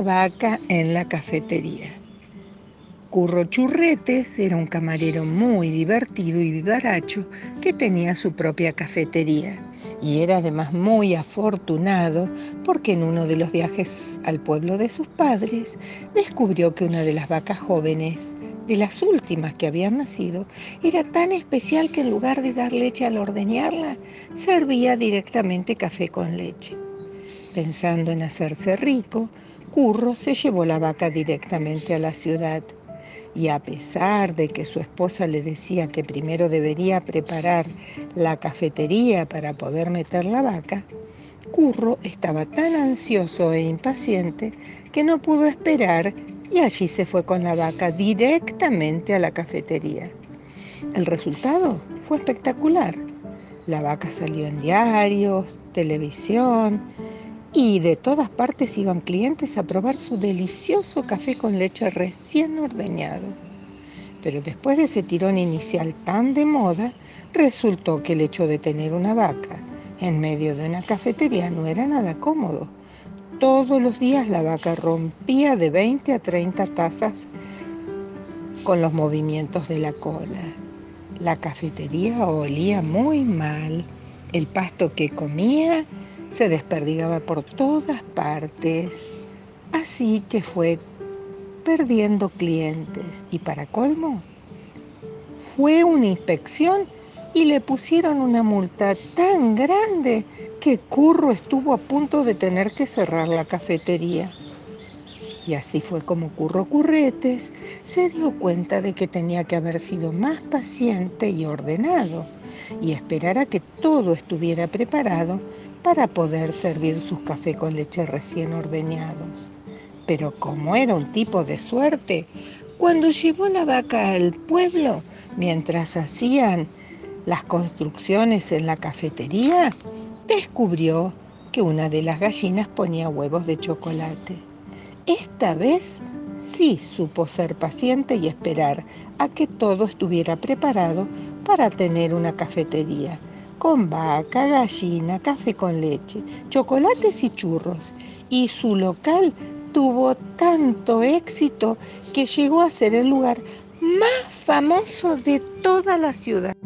Vaca en la cafetería. Curro Churretes era un camarero muy divertido y vivaracho que tenía su propia cafetería y era además muy afortunado porque en uno de los viajes al pueblo de sus padres descubrió que una de las vacas jóvenes, de las últimas que habían nacido, era tan especial que en lugar de dar leche al ordeñarla, servía directamente café con leche. Pensando en hacerse rico, Curro se llevó la vaca directamente a la ciudad y a pesar de que su esposa le decía que primero debería preparar la cafetería para poder meter la vaca, Curro estaba tan ansioso e impaciente que no pudo esperar y allí se fue con la vaca directamente a la cafetería. El resultado fue espectacular. La vaca salió en diarios, televisión, y de todas partes iban clientes a probar su delicioso café con leche recién ordeñado. Pero después de ese tirón inicial tan de moda, resultó que el hecho de tener una vaca en medio de una cafetería no era nada cómodo. Todos los días la vaca rompía de 20 a 30 tazas con los movimientos de la cola. La cafetería olía muy mal. El pasto que comía se desperdigaba por todas partes, así que fue perdiendo clientes y para colmo, fue una inspección y le pusieron una multa tan grande que Curro estuvo a punto de tener que cerrar la cafetería. Y así fue como Curro Curretes se dio cuenta de que tenía que haber sido más paciente y ordenado y esperar a que todo estuviera preparado para poder servir sus cafés con leche recién ordeñados. Pero como era un tipo de suerte, cuando llevó la vaca al pueblo, mientras hacían las construcciones en la cafetería, descubrió que una de las gallinas ponía huevos de chocolate. Esta vez sí supo ser paciente y esperar a que todo estuviera preparado para tener una cafetería, con vaca, gallina, café con leche, chocolates y churros. Y su local tuvo tanto éxito que llegó a ser el lugar más famoso de toda la ciudad.